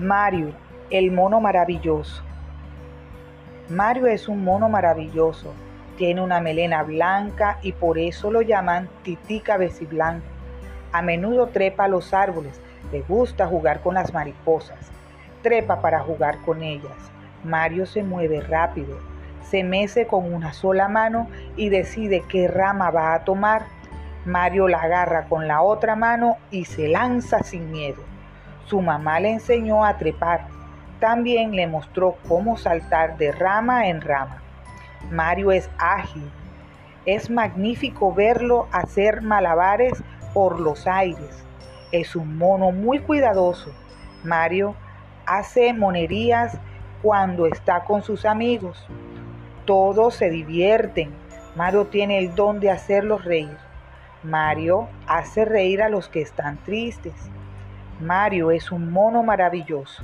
Mario, el mono maravilloso. Mario es un mono maravilloso. Tiene una melena blanca y por eso lo llaman tití cabeciblanco. A menudo trepa a los árboles. Le gusta jugar con las mariposas. Trepa para jugar con ellas. Mario se mueve rápido. Se mece con una sola mano y decide qué rama va a tomar. Mario la agarra con la otra mano y se lanza sin miedo. Su mamá le enseñó a trepar. También le mostró cómo saltar de rama en rama. Mario es ágil. Es magnífico verlo hacer malabares por los aires. Es un mono muy cuidadoso. Mario hace monerías cuando está con sus amigos. Todos se divierten. Mario tiene el don de hacerlos reír. Mario hace reír a los que están tristes. Mario es un mono maravilloso.